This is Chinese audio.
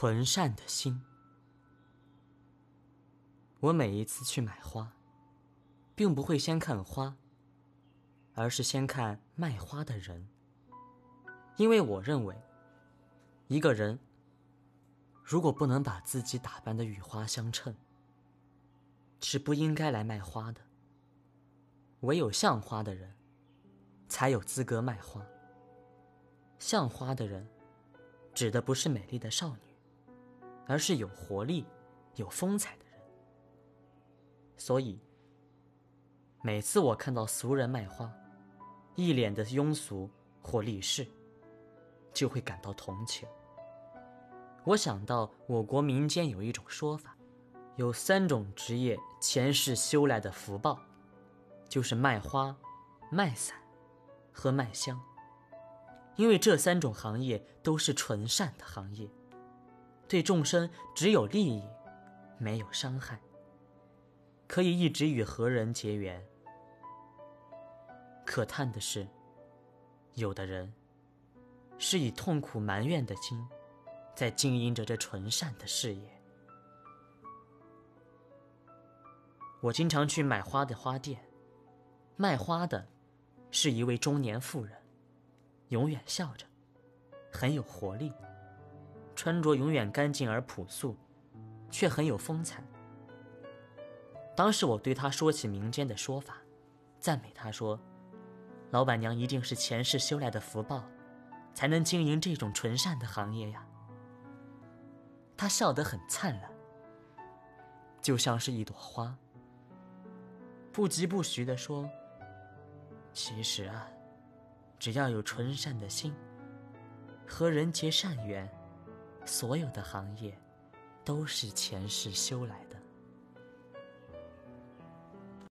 纯善的心。我每一次去买花，并不会先看花，而是先看卖花的人，因为我认为，一个人如果不能把自己打扮的与花相称，是不应该来卖花的。唯有像花的人，才有资格卖花。像花的人，指的不是美丽的少女，而是有活力、有风采的人。所以，每次我看到俗人卖花，一脸的庸俗或立世，就会感到同情。我想到我国民间有一种说法，有三种职业前世修来的福报。就是卖花、卖伞和卖香，因为这三种行业都是纯善的行业，对众生只有利益，没有伤害，可以一直与何人结缘。可叹的是，有的人是以痛苦埋怨的心，在经营着这纯善的事业。我经常去买花的花店。卖花的，是一位中年妇人，永远笑着，很有活力，穿着永远干净而朴素，却很有风采。当时我对她说起民间的说法，赞美她说：“老板娘一定是前世修来的福报，才能经营这种纯善的行业呀。”她笑得很灿烂，就像是一朵花，不疾不徐地说。其实啊，只要有纯善的心，和人结善缘，所有的行业都是前世修来的。